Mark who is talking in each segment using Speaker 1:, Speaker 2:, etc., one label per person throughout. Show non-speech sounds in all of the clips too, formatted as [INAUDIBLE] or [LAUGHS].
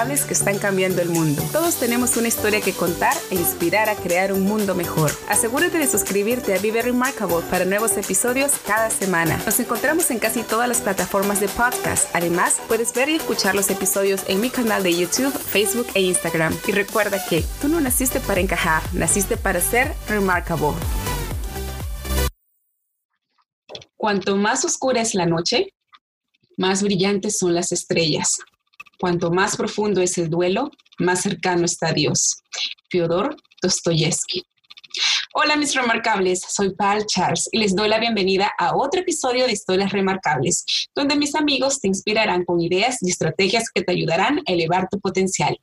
Speaker 1: que están cambiando el mundo. Todos tenemos una historia que contar e inspirar a crear un mundo mejor. Asegúrate de suscribirte a Vive Remarkable para nuevos episodios cada semana. Nos encontramos en casi todas las plataformas de podcast. Además, puedes ver y escuchar los episodios en mi canal de YouTube, Facebook e Instagram. Y recuerda que tú no naciste para encajar, naciste para ser remarkable. Cuanto más oscura es la noche, más brillantes son las estrellas. Cuanto más profundo es el duelo, más cercano está Dios. Fyodor Dostoyevsky. Hola mis remarcables, soy Pal Charles y les doy la bienvenida a otro episodio de Historias Remarcables, donde mis amigos te inspirarán con ideas y estrategias que te ayudarán a elevar tu potencial.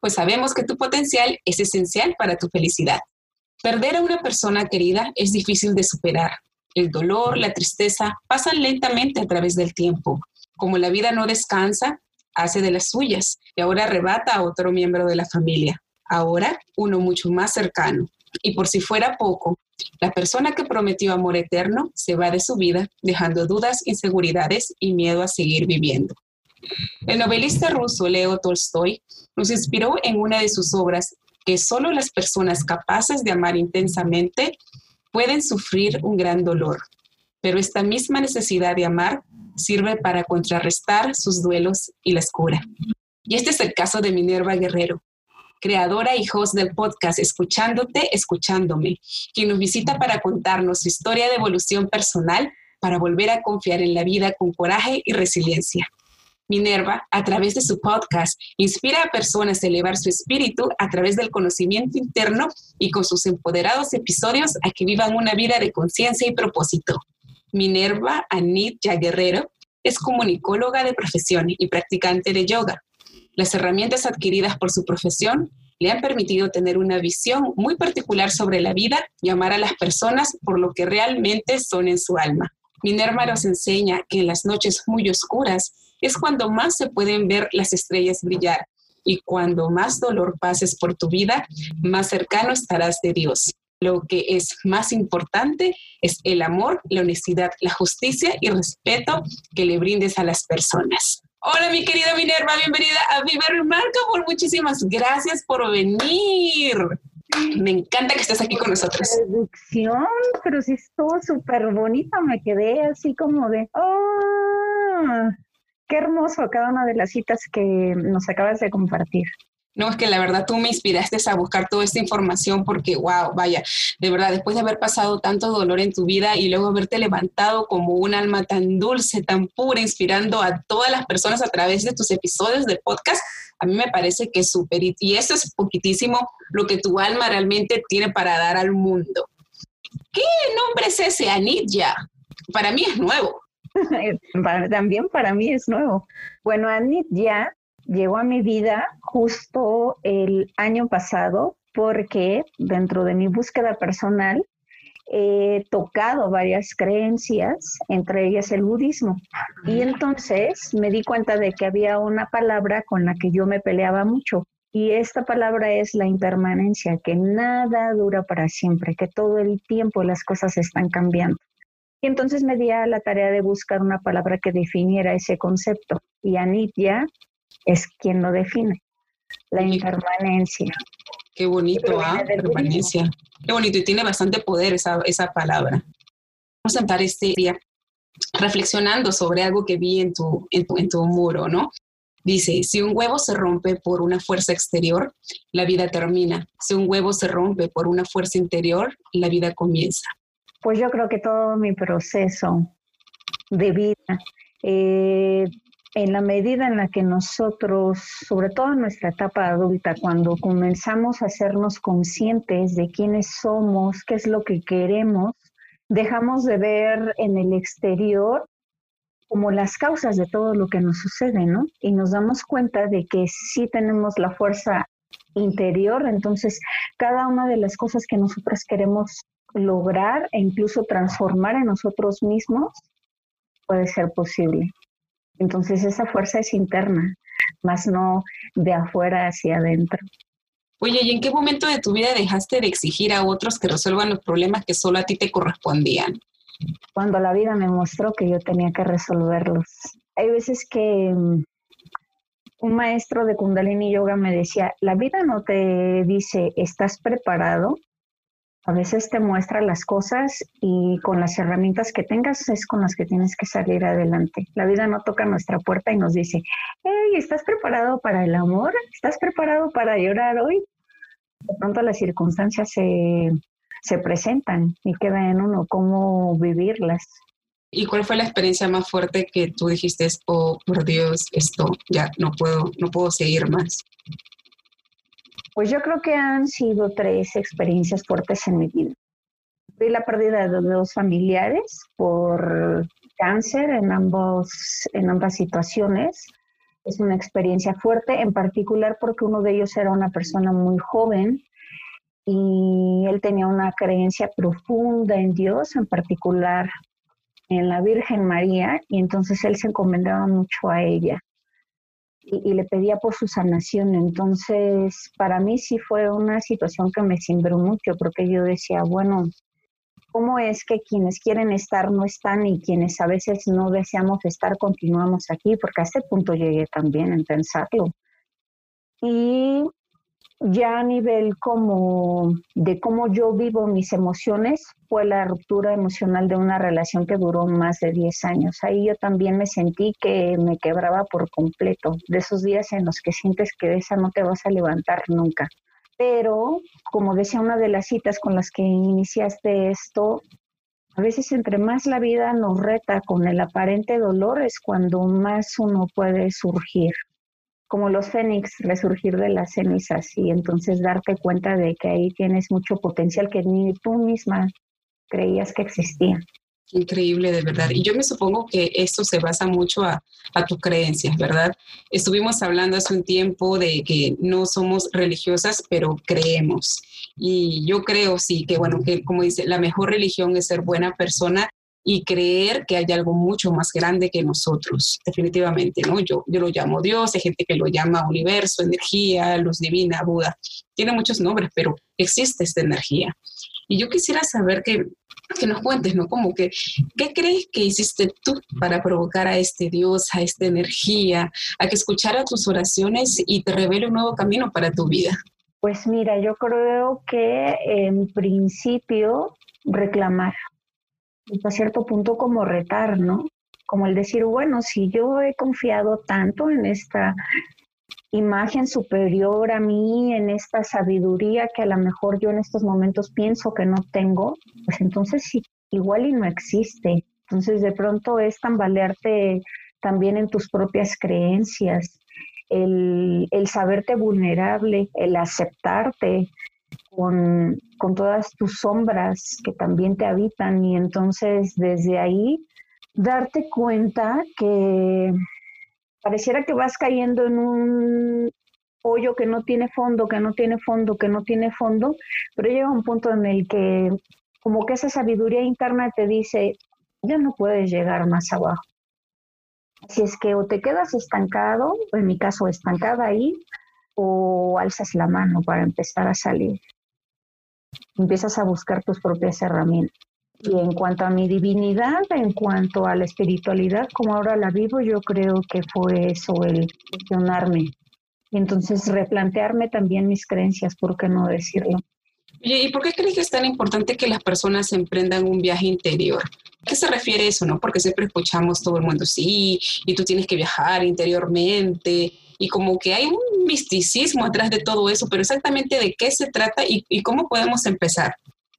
Speaker 1: Pues sabemos que tu potencial es esencial para tu felicidad. Perder a una persona querida es difícil de superar. El dolor, la tristeza pasan lentamente a través del tiempo. Como la vida no descansa, hace de las suyas y ahora arrebata a otro miembro de la familia, ahora uno mucho más cercano. Y por si fuera poco, la persona que prometió amor eterno se va de su vida, dejando dudas, inseguridades y miedo a seguir viviendo. El novelista ruso Leo Tolstoy nos inspiró en una de sus obras que solo las personas capaces de amar intensamente pueden sufrir un gran dolor, pero esta misma necesidad de amar sirve para contrarrestar sus duelos y la cura. Y este es el caso de Minerva Guerrero, creadora y host del podcast Escuchándote, Escuchándome, quien nos visita para contarnos su historia de evolución personal para volver a confiar en la vida con coraje y resiliencia. Minerva, a través de su podcast, inspira a personas a elevar su espíritu a través del conocimiento interno y con sus empoderados episodios a que vivan una vida de conciencia y propósito. Minerva Anit Guerrero es comunicóloga de profesión y practicante de yoga. Las herramientas adquiridas por su profesión le han permitido tener una visión muy particular sobre la vida y amar a las personas por lo que realmente son en su alma. Minerva nos enseña que en las noches muy oscuras es cuando más se pueden ver las estrellas brillar y cuando más dolor pases por tu vida, más cercano estarás de Dios lo que es más importante es el amor, la honestidad, la justicia y respeto que le brindes a las personas. Hola, mi querida Minerva, bienvenida a Viver Remarkable. Muchísimas gracias por venir. Me encanta que estés aquí con nosotros.
Speaker 2: Producción, pero sí estuvo súper bonita. Me quedé así como de, ¡oh! Qué hermoso cada una de las citas que nos acabas de compartir.
Speaker 1: No, es que la verdad tú me inspiraste a buscar toda esta información porque, wow, vaya, de verdad, después de haber pasado tanto dolor en tu vida y luego haberte levantado como un alma tan dulce, tan pura, inspirando a todas las personas a través de tus episodios de podcast, a mí me parece que es súper, y eso es poquitísimo lo que tu alma realmente tiene para dar al mundo. ¿Qué nombre es ese, Anitya? Para mí es nuevo. [LAUGHS]
Speaker 2: también para mí es nuevo. Bueno, Anitya llegó a mi vida justo el año pasado porque dentro de mi búsqueda personal he tocado varias creencias, entre ellas el budismo. Y entonces me di cuenta de que había una palabra con la que yo me peleaba mucho. Y esta palabra es la impermanencia, que nada dura para siempre, que todo el tiempo las cosas están cambiando. Y entonces me di a la tarea de buscar una palabra que definiera ese concepto. Y Anitya es quien lo define, la impermanencia.
Speaker 1: Qué bonito, ¿ah? Permanencia. Qué bonito, y tiene bastante poder esa, esa palabra. Vamos a empezar este día reflexionando sobre algo que vi en tu, en tu, en tu muro, ¿no? Dice, si un huevo se rompe por una fuerza exterior, la vida termina. Si un huevo se rompe por una fuerza interior, la vida comienza.
Speaker 2: Pues yo creo que todo mi proceso de vida, eh, en la medida en la que nosotros, sobre todo en nuestra etapa adulta, cuando comenzamos a hacernos conscientes de quiénes somos, qué es lo que queremos, dejamos de ver en el exterior como las causas de todo lo que nos sucede, ¿no? Y nos damos cuenta de que sí tenemos la fuerza interior, entonces cada una de las cosas que nosotros queremos lograr e incluso transformar en nosotros mismos puede ser posible. Entonces esa fuerza es interna, más no de afuera hacia adentro.
Speaker 1: Oye, ¿y en qué momento de tu vida dejaste de exigir a otros que resuelvan los problemas que solo a ti te correspondían?
Speaker 2: cuando la vida me mostró que yo tenía que resolverlos. Hay veces que mm, un maestro de Kundalini Yoga me decía, la vida no te dice, ¿estás preparado? A veces te muestra las cosas y con las herramientas que tengas es con las que tienes que salir adelante. La vida no toca nuestra puerta y nos dice, hey, ¿estás preparado para el amor? ¿Estás preparado para llorar hoy? De pronto las circunstancias se se presentan y queda en uno cómo vivirlas.
Speaker 1: ¿Y cuál fue la experiencia más fuerte que tú dijiste, oh, por Dios, esto ya no puedo, no puedo seguir más?
Speaker 2: Pues yo creo que han sido tres experiencias fuertes en mi vida. Fui la pérdida de dos familiares por cáncer en, ambos, en ambas situaciones. Es una experiencia fuerte, en particular porque uno de ellos era una persona muy joven y él tenía una creencia profunda en Dios, en particular en la Virgen María, y entonces él se encomendaba mucho a ella y, le pedía por su sanación. Entonces, para mí sí fue una situación que me cimbró mucho, porque yo decía, bueno, ¿cómo es que quienes quieren estar no están y quienes a veces no deseamos estar continuamos aquí? Porque a este punto llegué también en pensarlo. Y ya a nivel como de cómo yo vivo mis emociones fue la ruptura emocional de una relación que duró más de 10 años. Ahí yo también me sentí que me quebraba por completo, de esos días en los que sientes que de esa no te vas a levantar nunca. Pero, como decía una de las citas con las que iniciaste esto, a veces entre más la vida nos reta con el aparente dolor es cuando más uno puede surgir como los fénix, resurgir de las cenizas y entonces darte cuenta de que ahí tienes mucho potencial que ni tú misma creías que existía.
Speaker 1: Increíble, de verdad. Y yo me supongo que esto se basa mucho a, a, tus creencias, ¿verdad? Estuvimos hablando hace un tiempo de que no somos religiosas, pero creemos. Y yo creo, sí, que bueno, que como dice, la mejor religión es ser buena persona y creer que hay algo mucho más grande que nosotros, definitivamente, ¿no? Yo, yo lo llamo Dios, hay gente que lo llama universo, energía, luz divina, Buda, tiene muchos nombres, pero existe esta energía. Y yo quisiera saber que, que nos cuentes, ¿no? Como que, ¿qué crees que hiciste tú para provocar a este Dios, a esta energía, a que escuchara tus oraciones y te revele un nuevo camino para tu vida?
Speaker 2: Pues mira, yo creo que en principio reclamar, hasta cierto punto como retar, ¿no? Como el decir, bueno, si yo he confiado tanto en esta imagen superior a mí, en esta sabiduría que a lo mejor yo en estos momentos pienso que no tengo, pues entonces sí, igual y no existe. Entonces de pronto es tambalearte también en tus propias creencias, el, el saberte vulnerable, el aceptarte, con, todas tus sombras que también te habitan y entonces desde ahí darte cuenta que pareciera que vas cayendo en un hoyo que no tiene fondo, que no tiene fondo, que no tiene fondo, pero llega un punto en el que como que esa sabiduría interna te dice, ya no puedes llegar más abajo. Así es que o te quedas estancado, en mi caso estancada ahí, o alzas la mano para empezar a salir. Empiezas a buscar tus propias herramientas. Y en cuanto a mi divinidad, en cuanto a la espiritualidad, como ahora la vivo, yo creo que fue eso, el cuestionarme. Y entonces replantearme también mis creencias, ¿por qué no decirlo?
Speaker 1: ¿Y por qué crees que es tan importante que las personas emprendan un viaje interior? ¿A qué se refiere eso, no? Porque siempre escuchamos todo el mundo, sí, y tú tienes que viajar interiormente, y como que hay un misticismo atrás de todo eso, pero exactamente de qué se trata y, cómo podemos empezar.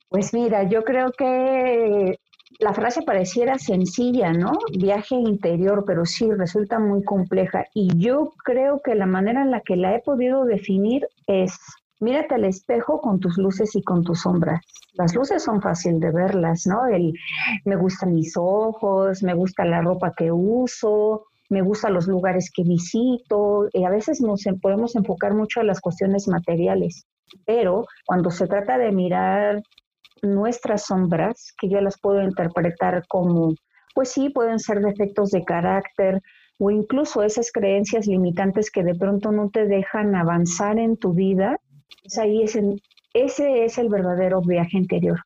Speaker 2: Pues mira, yo creo que la frase pareciera sencilla, ¿no? Viaje interior, pero sí resulta muy compleja. Y yo creo que la manera en la que la he podido definir es, mírate al espejo con tus luces y con tus sombras. Las luces son fácil de verlas, ¿no? El, me gustan mis ojos, me gusta la ropa que uso, me gustan los lugares que visito. Y a veces nos podemos enfocar mucho a las cuestiones materiales. Pero cuando se trata de mirar nuestras sombras, que yo las puedo interpretar como, pues sí, pueden ser defectos de carácter o incluso esas creencias limitantes que de pronto no te dejan avanzar en tu vida, pues ahí es ese es el verdadero viaje interior.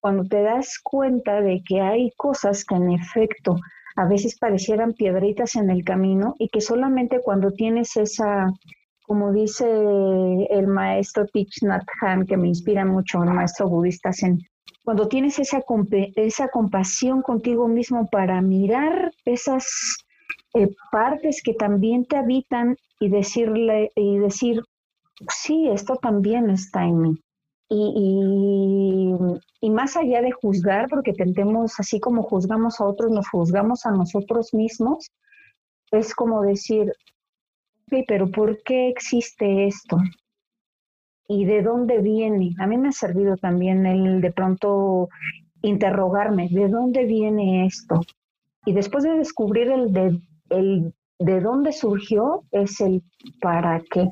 Speaker 2: Cuando te das cuenta de que hay cosas que en efecto a veces parecieran piedritas en el camino y que solamente cuando tienes esa como dice el maestro Thich Nhat Hanh, que me inspira mucho, el maestro budista Zen, cuando tienes esa, esa compasión contigo mismo para mirar esas eh, partes que también te habitan y decirle y decir, sí, esto también está en mí. Y, y, más allá de juzgar, porque tendemos, así como juzgamos a otros, nos juzgamos a nosotros mismos, es como decir, pero ¿por qué existe esto? ¿Y de dónde viene? A mí me ha servido también el de pronto interrogarme, ¿de dónde viene esto? Y después de descubrir el de, el de dónde surgió, es el para qué.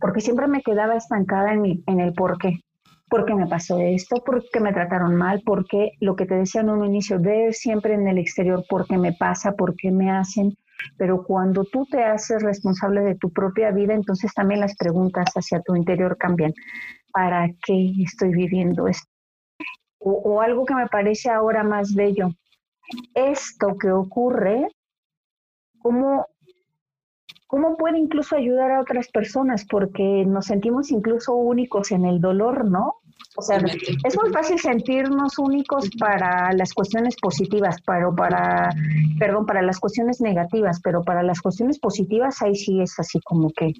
Speaker 2: Porque siempre me quedaba estancada en, mi, en el por qué. ¿Por qué me pasó esto? ¿Por qué me trataron mal? ¿Por qué lo que te decía en un inicio, ver siempre en el exterior por qué me pasa, por qué me hacen? Pero cuando tú te haces responsable de tu propia vida, entonces también las preguntas hacia tu interior cambian. ¿Para qué estoy viviendo esto? O, algo que me parece ahora más bello. Esto que ocurre, ¿cómo, ¿cómo puede incluso ayudar a otras personas? Porque nos sentimos incluso únicos en el dolor, ¿no? O sea, es muy fácil sentirnos únicos para las cuestiones positivas, pero para, perdón, para las cuestiones negativas, pero para las cuestiones positivas ahí sí es así como que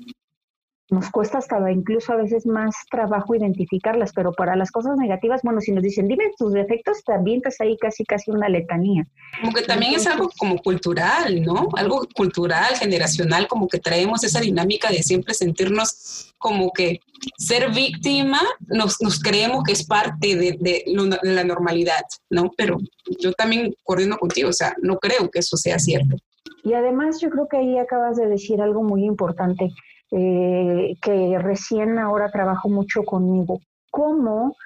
Speaker 2: nos cuesta hasta incluso a veces más trabajo identificarlas, pero para las cosas negativas, bueno, si nos dicen, dime tus defectos, también estás ahí casi casi una letanía.
Speaker 1: Como que también es algo como cultural, ¿no? Algo cultural, generacional, como que traemos esa dinámica de siempre sentirnos como que ser víctima, nos, nos creemos que es parte de, de, de la normalidad, ¿no? Pero yo también coordino contigo, o sea, no creo que eso sea cierto.
Speaker 2: Y además yo creo que ahí acabas de decir algo muy importante eh, que recién ahora trabajo mucho conmigo, cómo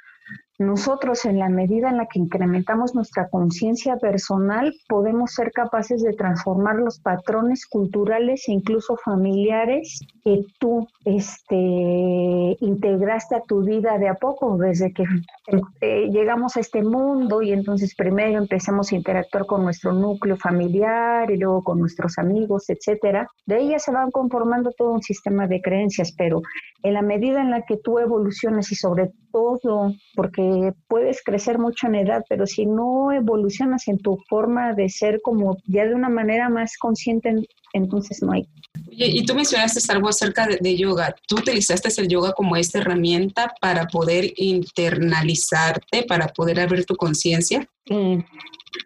Speaker 2: nosotros en la medida en la que incrementamos nuestra conciencia personal, podemos ser capaces de transformar los patrones culturales e incluso familiares que tú este, integraste a tu vida de a poco, desde que eh, llegamos a este mundo y entonces primero empezamos a interactuar con nuestro núcleo familiar y luego con nuestros amigos, etcétera. De ella se van conformando todo un sistema de creencias, pero en la medida en la que tú evolucionas y sobre todo, porque puedes crecer mucho en edad, pero si no evolucionas en tu forma de ser como ya de una manera más consciente, entonces no hay.
Speaker 1: y tú mencionaste algo acerca de, yoga. ¿Tú utilizaste el yoga como esta herramienta para poder internalizarte, para poder abrir tu conciencia?
Speaker 2: Sí,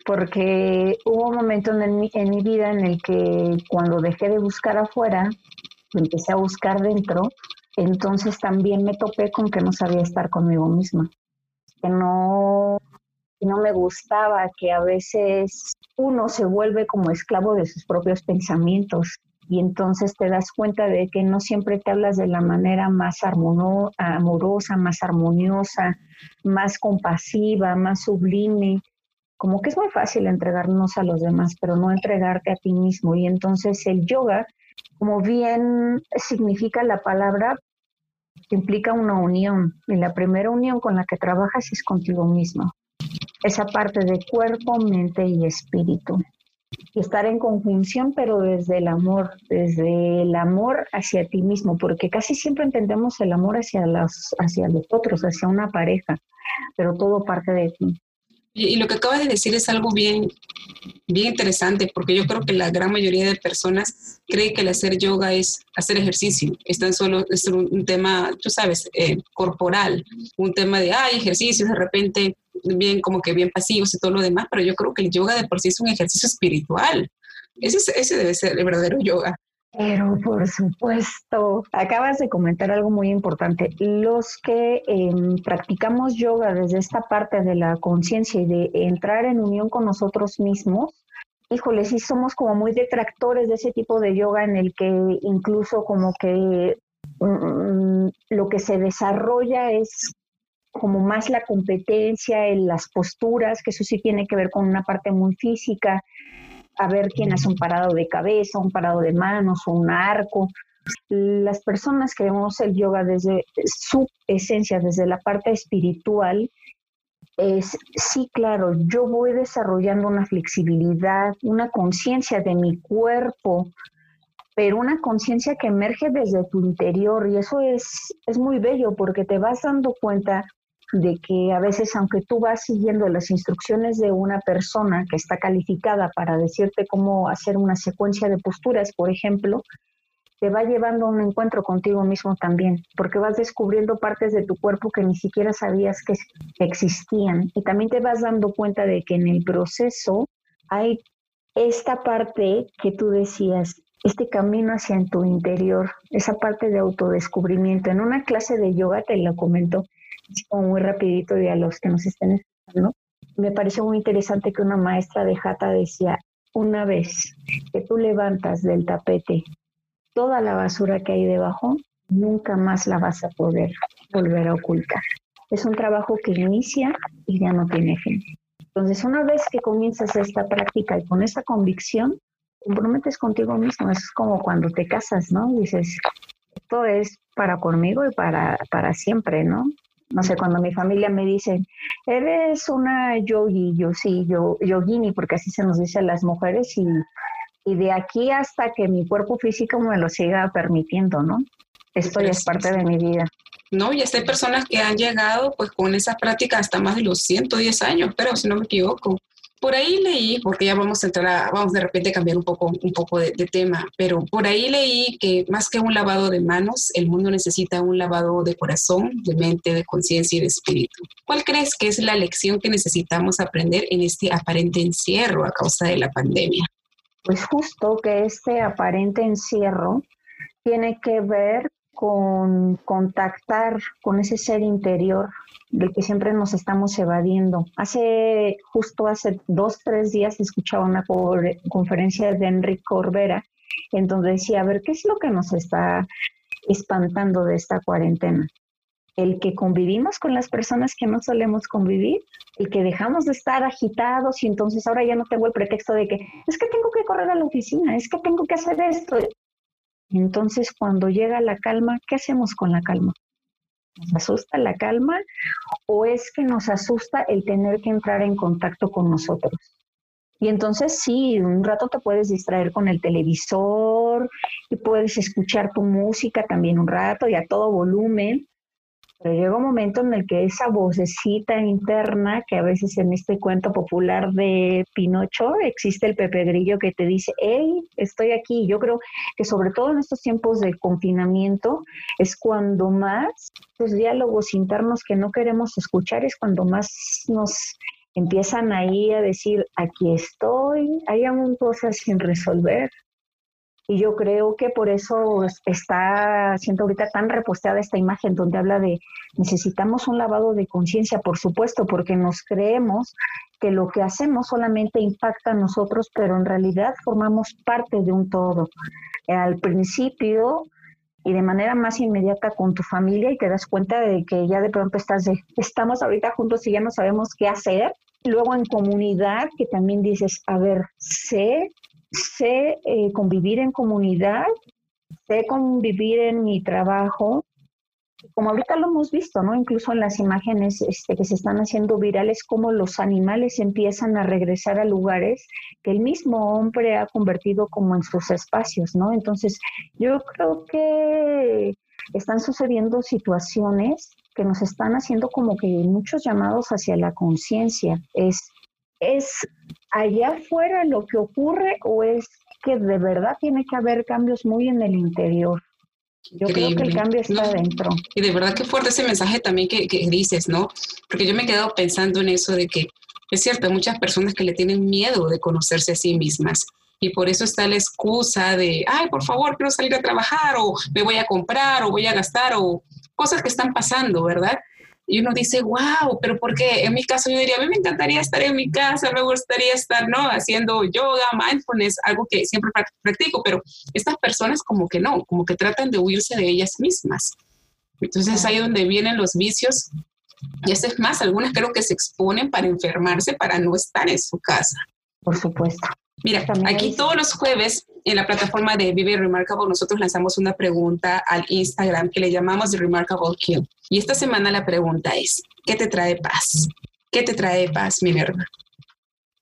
Speaker 2: porque hubo un momento en mi, en mi vida en el que cuando dejé de buscar afuera, empecé a buscar dentro entonces también me topé con que no sabía estar conmigo misma, que no, no me gustaba, que a veces uno se vuelve como esclavo de sus propios pensamientos y entonces te das cuenta de que no siempre te hablas de la manera más amorosa, más armoniosa, más compasiva, más sublime. Como que es muy fácil entregarnos a los demás, pero no entregarte a ti mismo. Y entonces el yoga, como bien significa la palabra, implica una unión y la primera unión con la que trabajas es contigo mismo. Esa parte de cuerpo, mente y espíritu. y estar en conjunción, pero desde el amor, desde el amor hacia ti mismo, porque casi siempre entendemos el amor hacia, las, hacia los otros, hacia una pareja, pero todo parte de ti.
Speaker 1: Y, lo que acabas de decir es algo bien, bien interesante, porque yo creo que la gran mayoría de personas cree que el hacer yoga es hacer ejercicio. Es tan solo es un, tema, tú sabes, eh, corporal, un tema de, ay, ejercicios, de repente bien como que bien pasivos y todo lo demás, pero yo creo que el yoga de por sí es un ejercicio espiritual. Ese, ese debe ser el verdadero yoga.
Speaker 2: Pero por supuesto, acabas de comentar algo muy importante. Los que em, practicamos yoga desde esta parte de la conciencia y de entrar en unión con nosotros mismos, híjole, sí somos como muy detractores de ese tipo de yoga en el que incluso como que mm, lo que se desarrolla es como más la competencia en las posturas, que eso sí tiene que ver con una parte muy física, a ver quién hace un parado de cabeza, un parado de manos o un arco. Las personas que vemos el yoga desde su esencia, desde la parte espiritual, es, sí, claro, yo voy desarrollando una flexibilidad, una conciencia de mi cuerpo, pero una conciencia que emerge desde tu interior y eso es, es muy bello porque te vas dando cuenta de que a veces aunque tú vas siguiendo las instrucciones de una persona que está calificada para decirte cómo hacer una secuencia de posturas, por ejemplo, te va llevando a un encuentro contigo mismo también, porque vas descubriendo partes de tu cuerpo que ni siquiera sabías que existían y también te vas dando cuenta de que en el proceso hay esta parte que tú decías, este camino hacia tu interior, esa parte de autodescubrimiento. En una clase de yoga te lo comento, como muy rapidito y a los que nos estén escuchando, me pareció muy interesante que una maestra de Jata decía, una vez que tú levantas del tapete toda la basura que hay debajo, nunca más la vas a poder volver a ocultar. Es un trabajo que inicia y ya no tiene fin. Entonces, una vez que comienzas esta práctica y con esta convicción, comprometes contigo mismo. Es como cuando te casas, ¿no? Dices, esto es para conmigo y para, para siempre, ¿no? No sé, cuando mi familia me dice, eres una yogi, yo sí, yo, yogini, porque así se nos dice a las mujeres, y, y de aquí hasta que mi cuerpo físico me lo siga permitiendo, ¿no? Esto ya es parte de mi vida.
Speaker 1: No, y hay personas que han llegado pues con esa práctica hasta más de los 110 años, pero si no me equivoco. Por ahí leí, porque ya vamos a entrar, a, vamos de repente a cambiar un poco, un poco de, tema, pero por ahí leí que más que un lavado de manos, el mundo necesita un lavado de corazón, de mente, de conciencia y de espíritu. ¿Cuál crees que es la lección que necesitamos aprender en este aparente encierro a causa de la pandemia?
Speaker 2: Pues justo que este aparente encierro tiene que ver con contactar con ese ser interior del que siempre nos estamos evadiendo. Hace, justo hace dos, tres días escuchaba una conferencia de Enrique Corbera en donde decía, a ver, ¿qué es lo que nos está espantando de esta cuarentena? El que convivimos con las personas que no solemos convivir, el que dejamos de estar agitados y entonces ahora ya no tengo el pretexto de que es que tengo que correr a la oficina, es que tengo que hacer esto. Entonces, cuando llega la calma, ¿qué hacemos con la calma? ¿Nos asusta la calma o es que nos asusta el tener que entrar en contacto con nosotros? Y entonces sí, un rato te puedes distraer con el televisor y puedes escuchar tu música también un rato y a todo volumen, pero llega un momento en el que esa vocecita interna, que a veces en este cuento popular de Pinocho existe el Pepe Grillo que te dice, hey, estoy aquí. Yo creo que sobre todo en estos tiempos de confinamiento es cuando más los diálogos internos que no queremos escuchar, es cuando más nos empiezan ahí a decir, aquí estoy, hay aún cosas sin resolver, y yo creo que por eso está siendo ahorita tan reposteada esta imagen donde habla de necesitamos un lavado de conciencia, por supuesto, porque nos creemos que lo que hacemos solamente impacta a nosotros, pero en realidad formamos parte de un todo. Al principio y de manera más inmediata con tu familia y te das cuenta de que ya de pronto estás de, estamos ahorita juntos y ya no sabemos qué hacer. Luego en comunidad, que también dices, a ver, sé sé eh, convivir en comunidad, sé convivir en mi trabajo, como ahorita lo hemos visto, ¿no? Incluso en las imágenes este, que se están haciendo virales, como los animales empiezan a regresar a lugares que el mismo hombre ha convertido como en sus espacios, ¿no? Entonces, yo creo que están sucediendo situaciones que nos están haciendo como que muchos llamados hacia la conciencia. Es, es allá afuera lo que ocurre o es que de verdad tiene que haber cambios muy en el interior. Yo creo que el cambio está adentro.
Speaker 1: Y de verdad que fuerte ese mensaje también que, que, dices, ¿no? Porque yo me he quedado pensando en eso de que es cierto, hay muchas personas que le tienen miedo de conocerse a sí mismas. Y por eso está la excusa de, ay, por favor, quiero salir a trabajar o me voy a comprar o voy a gastar o cosas que están pasando, ¿verdad? Y uno dice, wow, pero porque en mi caso yo diría, a mí me encantaría estar en mi casa, me gustaría estar, ¿no? Haciendo yoga, mindfulness, algo que siempre practico, pero estas personas como que no, como que tratan de huirse de ellas mismas. Entonces ahí donde vienen los vicios. Y eso es más, algunas creo que se exponen para enfermarse, para no estar en su casa.
Speaker 2: Por supuesto.
Speaker 1: Mira, aquí todos los jueves en la plataforma de Vive Remarkable nosotros lanzamos una pregunta al Instagram que le llamamos Remarkable Kill. Y esta semana la pregunta es, ¿qué te trae paz? ¿Qué te trae paz, Minerva?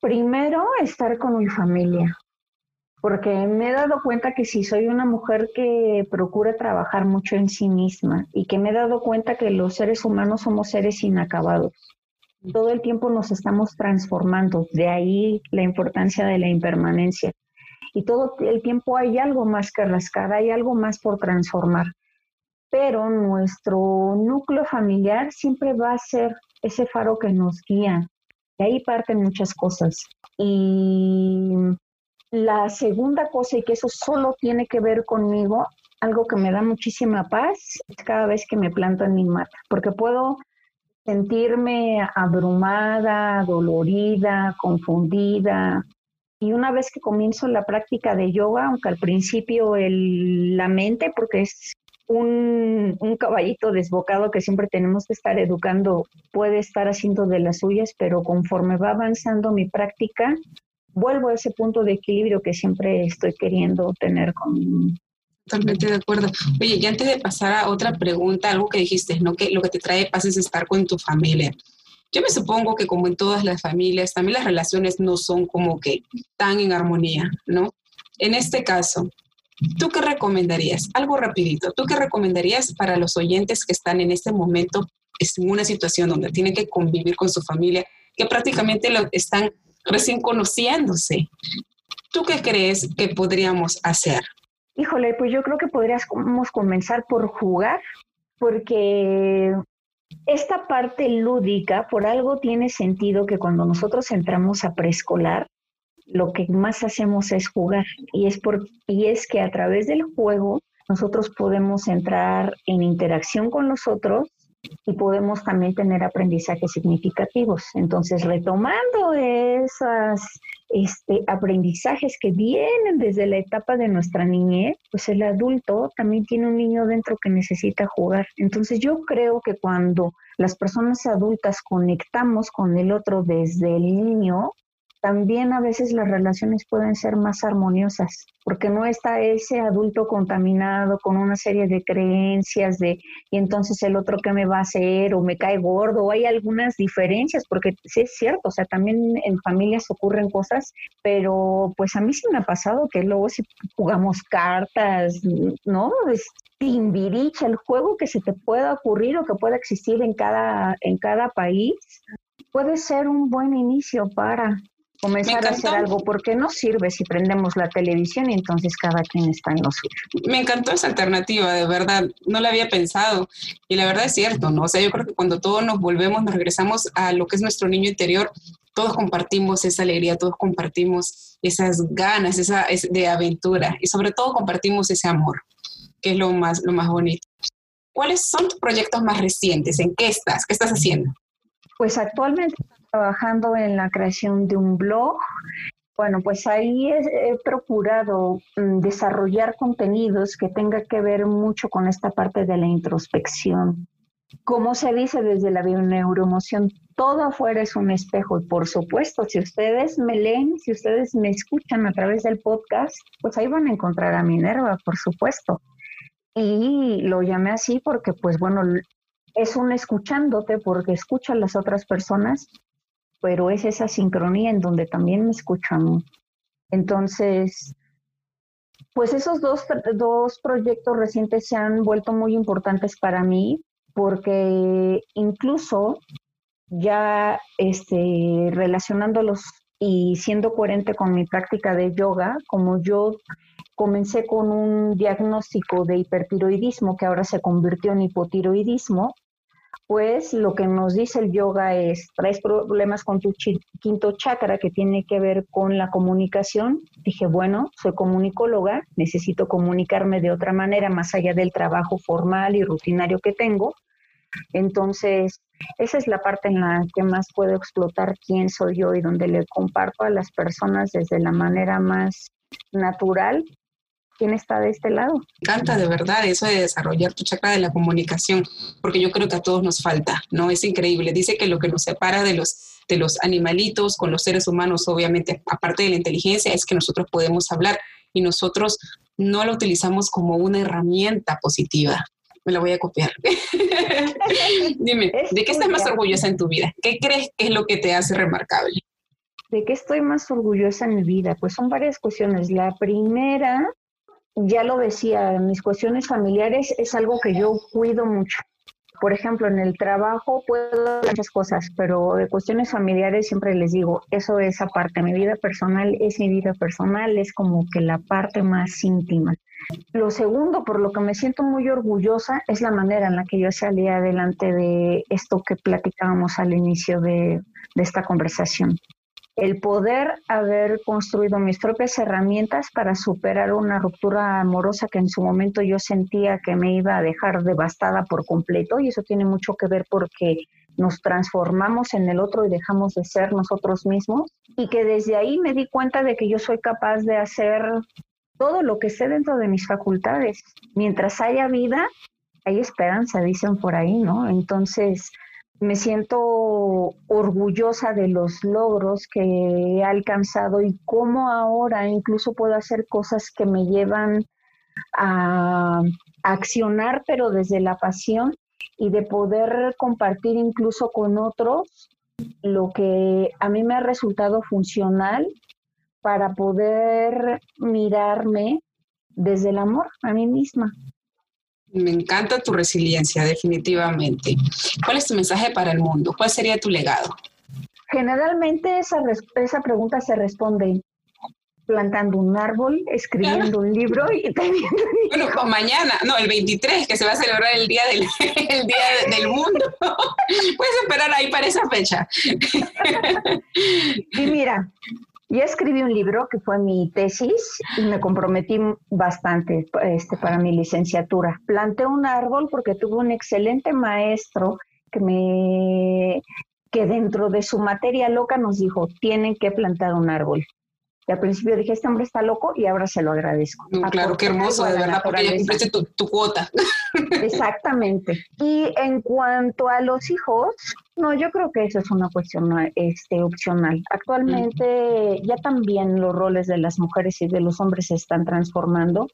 Speaker 2: Primero, estar con mi familia, porque me he dado cuenta que si soy una mujer que procura trabajar mucho en sí misma y que me he dado cuenta que los seres humanos somos seres inacabados todo el tiempo nos estamos transformando, de ahí la importancia de la impermanencia. Y todo el tiempo hay algo más que rascar, hay algo más por transformar. Pero nuestro núcleo familiar siempre va a ser ese faro que nos guía. De ahí parten muchas cosas. Y la segunda cosa, y que eso solo tiene que ver conmigo, algo que me da muchísima paz, es cada vez que me planto en mi mata, porque puedo sentirme abrumada, dolorida, confundida. Y una vez que comienzo la práctica de yoga, aunque al principio el, la mente, porque es un, un, caballito desbocado que siempre tenemos que estar educando, puede estar haciendo de las suyas, pero conforme va avanzando mi práctica, vuelvo a ese punto de equilibrio que siempre estoy queriendo tener con,
Speaker 1: Totalmente de acuerdo. Oye, y antes de pasar a otra pregunta, algo que dijiste, ¿no? Que lo que te trae paz es estar con tu familia. Yo me supongo que como en todas las familias, también las relaciones no son como que tan en armonía, ¿no? En este caso, ¿tú qué recomendarías? Algo rapidito, ¿tú qué recomendarías para los oyentes que están en este momento en una situación donde tienen que convivir con su familia, que prácticamente lo están recién conociéndose? ¿Tú qué crees que podríamos hacer?
Speaker 2: Híjole, pues yo creo que podríamos comenzar por jugar, porque esta parte lúdica, por algo tiene sentido que cuando nosotros entramos a preescolar, lo que más hacemos es jugar. Y es, por, y es que a través del juego nosotros podemos entrar en interacción con los otros y podemos también tener aprendizajes significativos. Entonces, retomando esas este, aprendizajes que vienen desde la etapa de nuestra niñez, pues el adulto también tiene un niño dentro que necesita jugar. Entonces, yo creo que cuando las personas adultas conectamos con el otro desde el niño, también a veces las relaciones pueden ser más armoniosas, porque no está ese adulto contaminado con una serie de creencias de, y entonces el otro qué me va a hacer, o me cae gordo, o hay algunas diferencias, porque sí es cierto, o sea, también en familias ocurren cosas, pero pues a mí sí me ha pasado que luego si jugamos cartas, ¿no? Es timbiricha, el juego que se te pueda ocurrir o que pueda existir en cada, en cada país, puede ser un buen inicio para comenzar a hacer algo, porque no sirve si prendemos la televisión y entonces cada quien está en lo suyo.
Speaker 1: Me encantó esa alternativa, de verdad, no la había pensado y la verdad es cierto, ¿no? O sea, yo creo que cuando todos nos volvemos, nos regresamos a lo que es nuestro niño interior, todos compartimos esa alegría, todos compartimos esas ganas esa, de aventura y sobre todo compartimos ese amor, que es lo más, lo más bonito. ¿Cuáles son tus proyectos más recientes? ¿En qué estás? ¿Qué estás haciendo?
Speaker 2: Pues actualmente trabajando en la creación de un blog. Bueno, pues ahí he, procurado mm, desarrollar contenidos que tenga que ver mucho con esta parte de la introspección. Como se dice desde la neuroemoción, todo afuera es un espejo y por supuesto, si ustedes me leen, si ustedes me escuchan a través del podcast, pues ahí van a encontrar a Minerva, por supuesto. Y lo llamé así porque, pues bueno, es un escuchándote porque escucha a las otras personas, pero es esa sincronía en donde también me escuchan. Entonces, pues esos dos, dos proyectos recientes se han vuelto muy importantes para mí porque incluso ya este, relacionándolos y siendo coherente con mi práctica de yoga, como yo comencé con un diagnóstico de hipertiroidismo que ahora se convirtió en hipotiroidismo, pues lo que nos dice el yoga es, traes problemas con tu quinto chakra que tiene que ver con la comunicación. Dije, bueno, soy comunicóloga, necesito comunicarme de otra manera más allá del trabajo formal y rutinario que tengo. Entonces, esa es la parte en la que más puedo explotar quién soy yo y donde le comparto a las personas desde la manera más natural quién está de este lado. Me
Speaker 1: encanta de verdad eso de desarrollar tu chakra de la comunicación, porque yo creo que a todos nos falta, ¿no? Es increíble. Dice que lo que nos separa de los, de los animalitos con los seres humanos, obviamente, aparte de la inteligencia, es que nosotros podemos hablar y nosotros no lo utilizamos como una herramienta positiva. Me la voy a copiar. [LAUGHS] Dime, ¿de qué estás más orgullosa en tu vida? ¿Qué crees que es lo que te hace remarcable?
Speaker 2: ¿De qué estoy más orgullosa en mi vida? Pues son varias cuestiones. La primera ya lo decía, mis cuestiones familiares es algo que yo cuido mucho. Por ejemplo, en el trabajo puedo hacer muchas cosas, pero de cuestiones familiares siempre les digo, eso es aparte, mi vida personal es mi vida personal, es como que la parte más íntima. Lo segundo, por lo que me siento muy orgullosa, es la manera en la que yo salí adelante de esto que platicábamos al inicio de, de esta conversación el poder haber construido mis propias herramientas para superar una ruptura amorosa que en su momento yo sentía que me iba a dejar devastada por completo y eso tiene mucho que ver porque nos transformamos en el otro y dejamos de ser nosotros mismos y que desde ahí me di cuenta de que yo soy capaz de hacer todo lo que esté dentro de mis facultades. Mientras haya vida, hay esperanza, dicen por ahí, ¿no? Entonces, me siento orgullosa de los logros que he alcanzado y cómo ahora incluso puedo hacer cosas que me llevan a accionar, pero desde la pasión y de poder compartir incluso con otros lo que a mí me ha resultado funcional para poder mirarme desde el amor a mí misma.
Speaker 1: Me encanta tu resiliencia, definitivamente. ¿Cuál es tu mensaje para el mundo? ¿Cuál sería tu legado?
Speaker 2: Generalmente esa, esa pregunta se responde plantando un árbol, escribiendo un libro y [LAUGHS] teniendo...
Speaker 1: Bueno, mañana, no, el 23, que se va a celebrar el Día del, [LAUGHS] el día del Mundo. [LAUGHS] Puedes esperar ahí para esa fecha.
Speaker 2: Y mira, ya escribí un libro que fue mi tesis y me comprometí bastante este, para mi licenciatura. Planté un árbol porque tuve un excelente maestro que me que dentro de su materia loca nos dijo, tienen que plantar un árbol. Y al principio dije, este hombre está loco y ahora se lo agradezco.
Speaker 1: Mm, claro, qué hermoso, de verdad, porque ya cumpliste tu, tu, cuota. [LAUGHS]
Speaker 2: Exactamente. Y en cuanto a los hijos, no, yo creo que eso es una cuestión este, opcional. Actualmente ya también los roles de las mujeres y de los hombres se están transformando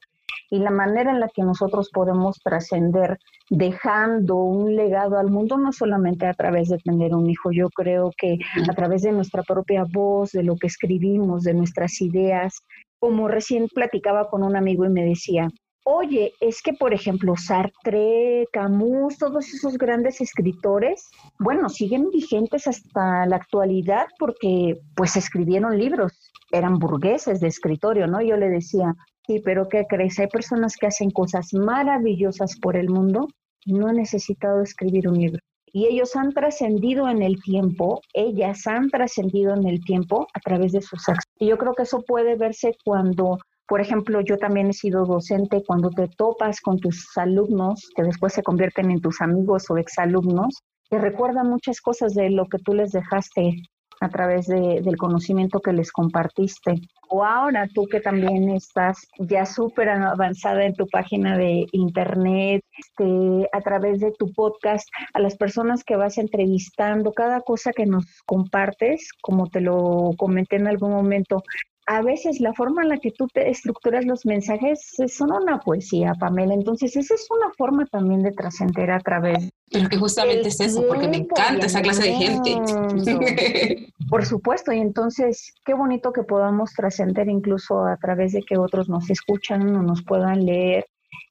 Speaker 2: y la manera en la que nosotros podemos trascender dejando un legado al mundo, no solamente a través de tener un hijo, yo creo que a través de nuestra propia voz, de lo que escribimos, de nuestras ideas, como recién platicaba con un amigo y me decía, Oye, es que, por ejemplo, Sartre, Camus, todos esos grandes escritores, bueno, siguen vigentes hasta la actualidad porque pues escribieron libros, eran burgueses de escritorio, ¿no? Yo le decía, sí, pero ¿qué crees? Hay personas que hacen cosas maravillosas por el mundo y no han necesitado escribir un libro. Y ellos han trascendido en el tiempo, ellas han trascendido en el tiempo a través de sus acciones. Y yo creo que eso puede verse cuando por ejemplo, yo también he sido docente cuando te topas con tus alumnos, que después se convierten en tus amigos o exalumnos, te recuerdan muchas cosas de lo que tú les dejaste a través del conocimiento que les compartiste. O ahora tú que también estás ya súper avanzada en tu página de internet, este, a través de tu podcast, a las personas que vas entrevistando, cada cosa que nos compartes, como te lo comenté en algún momento, a veces la forma en la que tú te estructuras los mensajes son una poesía, Pamela. Entonces, esa es una forma también de trascender a través.
Speaker 1: Pero que justamente es eso, porque me encanta esa clase de gente.
Speaker 2: Por supuesto, y entonces, qué bonito que podamos trascender incluso a través de que otros nos escuchan o nos puedan leer.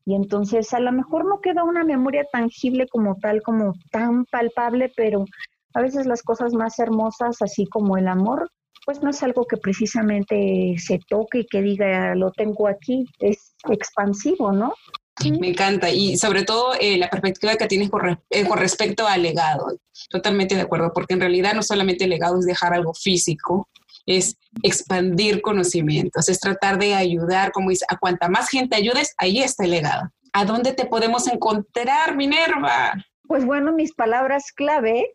Speaker 2: Y entonces, a lo mejor no queda una memoria tangible como tal, como tan palpable, pero a veces las cosas más hermosas, así como el amor, pues no es algo que precisamente se toque y que diga lo tengo aquí, es expansivo, ¿no?
Speaker 1: Me encanta y sobre todo eh, la perspectiva que tienes con, eh, con, respecto al legado. Totalmente de acuerdo, porque en realidad no solamente el legado es dejar algo físico, es expandir conocimientos, es tratar de ayudar, como dice, a cuanta más gente ayudes, ahí está el legado. ¿A dónde te podemos encontrar, Minerva?
Speaker 2: Pues bueno, mis palabras clave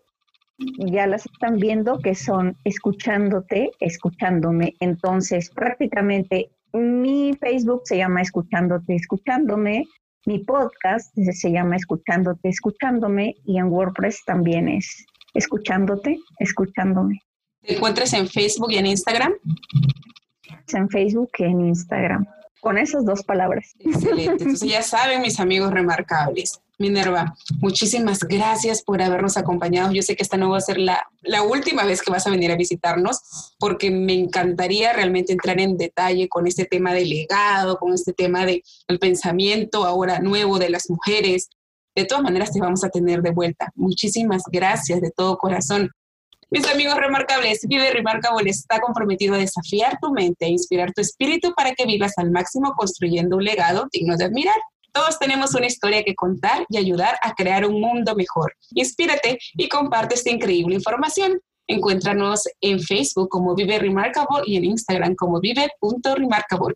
Speaker 2: ya las están viendo que son escuchándote, escuchándome. Entonces, prácticamente mi Facebook se llama Escuchándote, escuchándome. Mi podcast se llama Escuchándote, escuchándome. Y en WordPress también es Escuchándote, escuchándome.
Speaker 1: ¿Te encuentras en Facebook y en Instagram?
Speaker 2: En Facebook y en Instagram. Con esas dos palabras.
Speaker 1: Excelente. Entonces ya [LAUGHS] saben, mis amigos remarcables. Minerva, muchísimas gracias por habernos acompañado. Yo sé que esta no va a ser la, última vez que vas a venir a visitarnos, porque me encantaría realmente entrar en detalle con este tema del legado, con este tema del pensamiento ahora nuevo de las mujeres. De todas maneras, te vamos a tener de vuelta. Muchísimas gracias de todo corazón. Mis amigos remarcables, Vive Remarkable está comprometido a desafiar tu mente e inspirar tu espíritu para que vivas al máximo construyendo un legado digno de admirar. Todos tenemos una historia que contar y ayudar a crear un mundo mejor. Inspírate y comparte esta increíble información. Encuéntranos en Facebook como Vive Remarkable y en Instagram como vive.remarkable.